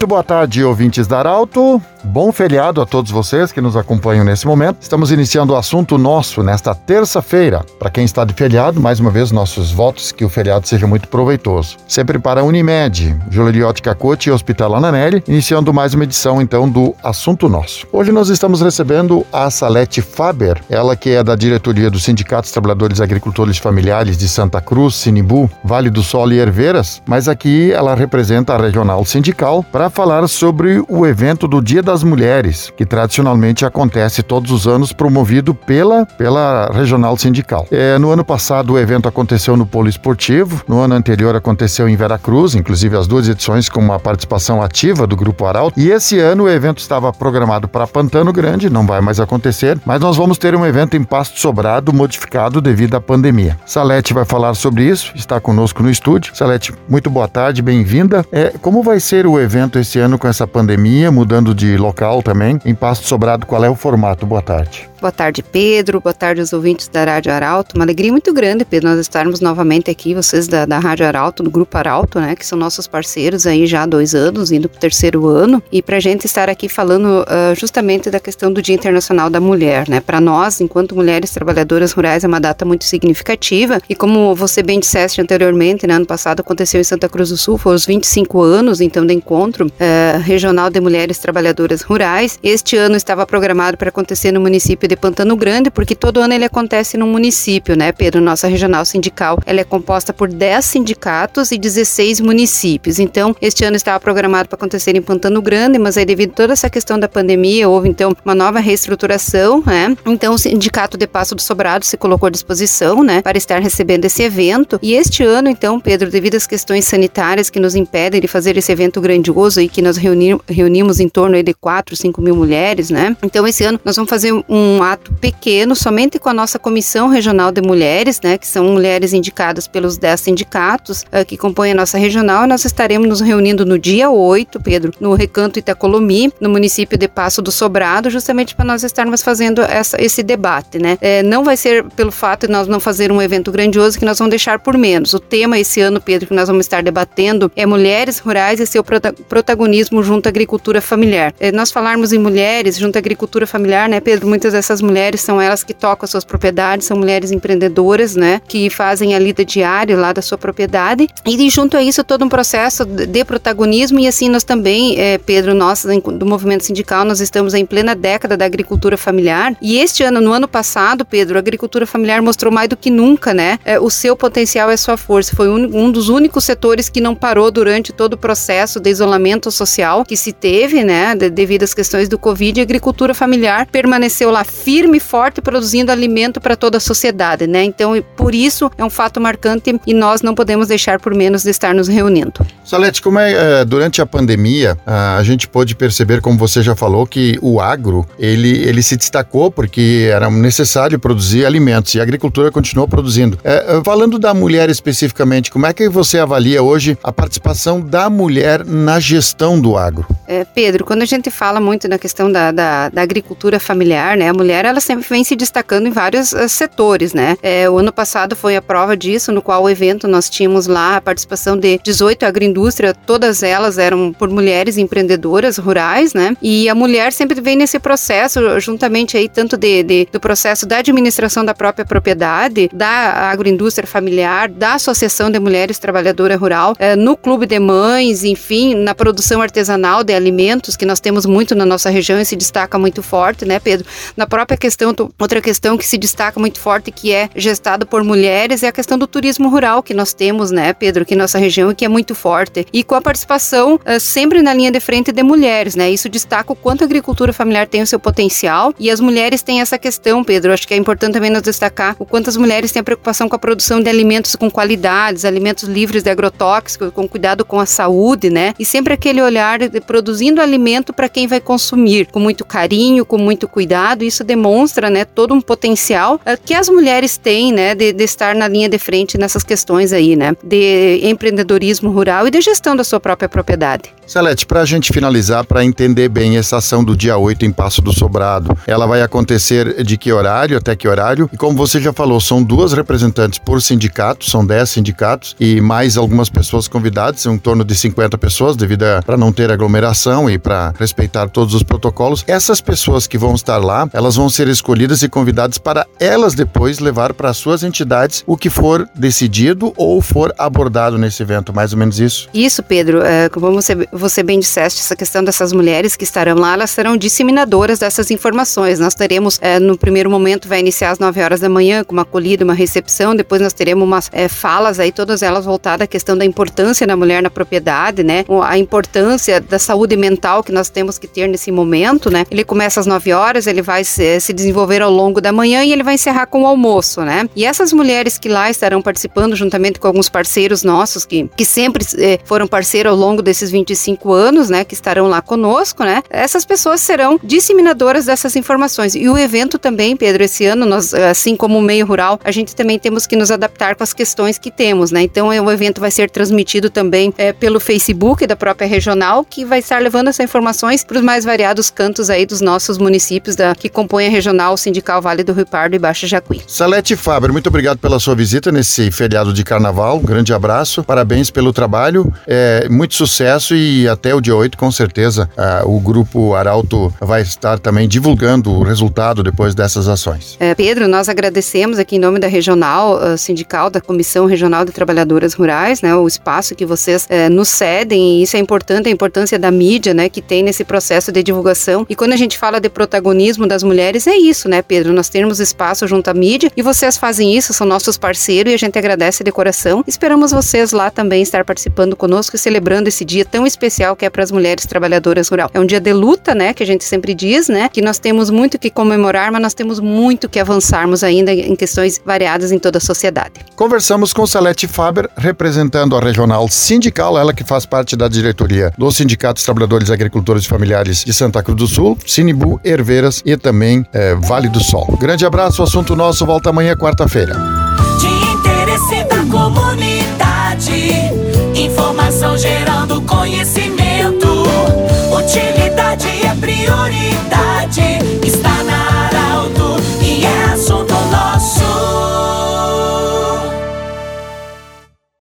Muito boa tarde, ouvintes da Arauto. Bom feriado a todos vocês que nos acompanham nesse momento. Estamos iniciando o assunto nosso nesta terça-feira. Para quem está de feriado, mais uma vez, nossos votos que o feriado seja muito proveitoso. Sempre para a Unimed, Juliote Cacote e Hospital Ananelli, iniciando mais uma edição então do Assunto Nosso. Hoje nós estamos recebendo a Salete Faber, ela que é da diretoria do Sindicato dos Trabalhadores Agricultores Familiares de Santa Cruz, Sinibu, Vale do Sol e Herveiras, mas aqui ela representa a regional sindical para falar sobre o evento do Dia das Mulheres, que tradicionalmente acontece todos os anos, promovido pela, pela regional sindical. É, no ano passado, o evento aconteceu no Polo Esportivo, no ano anterior aconteceu em Veracruz, inclusive as duas edições com uma participação ativa do Grupo Arauto, e esse ano o evento estava programado para Pantano Grande, não vai mais acontecer, mas nós vamos ter um evento em Pasto Sobrado modificado devido à pandemia. Salete vai falar sobre isso, está conosco no estúdio. Salete, muito boa tarde, bem-vinda. É, como vai ser o evento esse ano com essa pandemia, mudando de local também? Em Pasto Sobrado, qual é o formato? Boa tarde. Boa tarde, Pedro. Boa tarde aos ouvintes da Rádio Arauto. Uma alegria muito grande, Pedro, nós estarmos novamente aqui, vocês da, da Rádio Arauto, do Grupo Arauto, né, que são nossos parceiros aí já há dois anos, indo para o terceiro ano, e para a gente estar aqui falando uh, justamente da questão do Dia Internacional da Mulher, né. Para nós, enquanto mulheres trabalhadoras rurais, é uma data muito significativa, e como você bem disseste anteriormente, né, ano passado aconteceu em Santa Cruz do Sul, foi os 25 anos, então, do encontro uh, regional de mulheres trabalhadoras rurais. Este ano estava programado para acontecer no município de Pantano Grande, porque todo ano ele acontece no município, né, Pedro? Nossa regional sindical, ela é composta por 10 sindicatos e 16 municípios. Então, este ano estava programado para acontecer em Pantano Grande, mas aí devido a toda essa questão da pandemia, houve então uma nova reestruturação, né? Então, o sindicato de Passo do Sobrado se colocou à disposição, né, para estar recebendo esse evento. E este ano, então, Pedro, devido às questões sanitárias que nos impedem de fazer esse evento grandioso e que nós reunimos em torno de 4, 5 mil mulheres, né? Então, esse ano nós vamos fazer um ato pequeno, somente com a nossa Comissão Regional de Mulheres, né, que são mulheres indicadas pelos 10 sindicatos uh, que compõem a nossa regional. Nós estaremos nos reunindo no dia 8, Pedro, no Recanto Itacolomi, no município de Passo do Sobrado, justamente para nós estarmos fazendo essa, esse debate, né? É, não vai ser pelo fato de nós não fazer um evento grandioso que nós vamos deixar por menos. O tema esse ano, Pedro, que nós vamos estar debatendo é mulheres rurais e seu protagonismo junto à agricultura familiar. É, nós falarmos em mulheres junto à agricultura familiar, né, Pedro? Muitas dessas mulheres são elas que tocam suas propriedades, são mulheres empreendedoras, né, que fazem a lida diária lá da sua propriedade. E junto a isso todo um processo de protagonismo e assim nós também, é, Pedro, nós do movimento sindical, nós estamos em plena década da agricultura familiar e este ano, no ano passado, Pedro, a agricultura familiar mostrou mais do que nunca, né, é, o seu potencial a sua força. Foi um, um dos únicos setores que não parou durante todo o processo de isolamento social que se teve, né, de, devido às questões do Covid, a agricultura familiar permaneceu lá firme e forte produzindo alimento para toda a sociedade, né? Então, por isso é um fato marcante e nós não podemos deixar por menos de estar nos reunindo. Salete, como é, é durante a pandemia, a gente pôde perceber, como você já falou, que o agro, ele, ele se destacou porque era necessário produzir alimentos e a agricultura continuou produzindo. É, falando da mulher especificamente, como é que você avalia hoje a participação da mulher na gestão do agro? É, Pedro, quando a gente fala muito na questão da, da, da agricultura familiar, né, a mulher ela sempre vem se destacando em vários uh, setores, né? É, o ano passado foi a prova disso, no qual o evento nós tínhamos lá a participação de 18 agroindústrias, todas elas eram por mulheres empreendedoras rurais, né? E a mulher sempre vem nesse processo, juntamente aí tanto de, de do processo da administração da própria propriedade, da agroindústria familiar, da associação de mulheres trabalhadoras rural, é, no clube de mães, enfim, na produção artesanal de alimentos que nós temos muito na nossa região e se destaca muito forte, né, Pedro? Na própria questão, outra questão que se destaca muito forte que é gestada por mulheres é a questão do turismo rural que nós temos, né, Pedro, aqui em nossa região e que é muito forte e com a participação uh, sempre na linha de frente de mulheres, né? Isso destaca o quanto a agricultura familiar tem o seu potencial e as mulheres têm essa questão, Pedro. Acho que é importante também nós destacar o quanto as mulheres têm a preocupação com a produção de alimentos com qualidades, alimentos livres de agrotóxicos, com cuidado com a saúde, né? E sempre aquele olhar produzindo alimento para quem vai consumir, com muito carinho, com muito cuidado. Isso demonstra, né, todo um potencial uh, que as mulheres têm, né, de, de, estar na linha de frente nessas questões aí, né, de empreendedorismo rural e de gestão da sua própria propriedade. Celeste, para a gente finalizar, para entender bem essa ação do dia 8 em Passo do Sobrado, ela vai acontecer de que horário até que horário? E como você já falou, são duas representantes por sindicato, são 10 sindicatos e mais algumas pessoas convidadas, em torno de 50 pessoas, devido devido para não ter aglomeração e para respeitar todos os protocolos. Essas pessoas que vão estar lá, elas vão ser escolhidas e convidadas para elas depois levar para suas entidades o que for decidido ou for abordado nesse evento, mais ou menos isso. Isso, Pedro. É, como você, você bem disseste, essa questão dessas mulheres que estarão lá, elas serão disseminadoras dessas informações. Nós teremos, é, no primeiro momento, vai iniciar às 9 horas da manhã com uma acolhida, uma recepção, depois nós teremos umas é, falas aí, todas elas voltadas à questão da importância da mulher na propriedade, né? A importância da saúde mental que nós temos que ter nesse momento, né? Ele começa às 9 horas, ele vai se, se desenvolver ao longo da manhã e ele vai encerrar com o almoço, né? E essas mulheres que lá estarão participando juntamente com alguns parceiros nossos que, que sempre eh, foram parceiros ao longo desses 25 anos, né? Que estarão lá conosco, né? Essas pessoas serão disseminadoras dessas informações. E o evento também, Pedro, esse ano, nós, assim como o meio rural, a gente também temos que nos adaptar com as questões que temos, né? Então, o evento vai ser transmitido também é, pelo Facebook da própria regional, que vai estar levando essas informações para os mais variados cantos aí dos nossos municípios da, que compõem a regional sindical Vale do Rio Pardo e Baixa Jacuí. Salete Faber, muito obrigado pela sua visita nesse feriado de carnaval. Um grande abraço, parabéns pelo trabalho, é, muito sucesso e até o dia 8, com certeza, o grupo Arauto vai estar também divulgando o resultado depois dessas ações. É, Pedro, nós agradecemos aqui em nome da regional uh, sindical, da Comissão Regional de Trabalhadoras Rurais, né, o espaço que vocês uh, nos cedem, e isso é importante, a importância da mídia, né, que tem nesse processo de divulgação. E quando a gente fala de protagonismo das mulheres, é isso, né, Pedro? Nós temos espaço junto à mídia e vocês fazem isso, são nossos parceiros e a gente agradece de coração. Esperamos vocês lá também estar participando conosco e celebrando esse dia tão especial que é para as mulheres trabalhadoras rurais. É um dia de luta, né, que a gente sempre diz, né, que nós temos muito que comemorar, mas nós temos muito que avançarmos ainda em questões variadas em toda a sociedade. Conversamos com Salete Faber, representando a regional sindical, ela que faz parte da diretoria Sindicato dos Trabalhadores Agricultores e Familiares de Santa Cruz do Sul, Sinibu, Herveiras e também é, Vale do Sol. Grande abraço, assunto nosso volta amanhã, quarta-feira. De interesse da comunidade, informação gerando conhecimento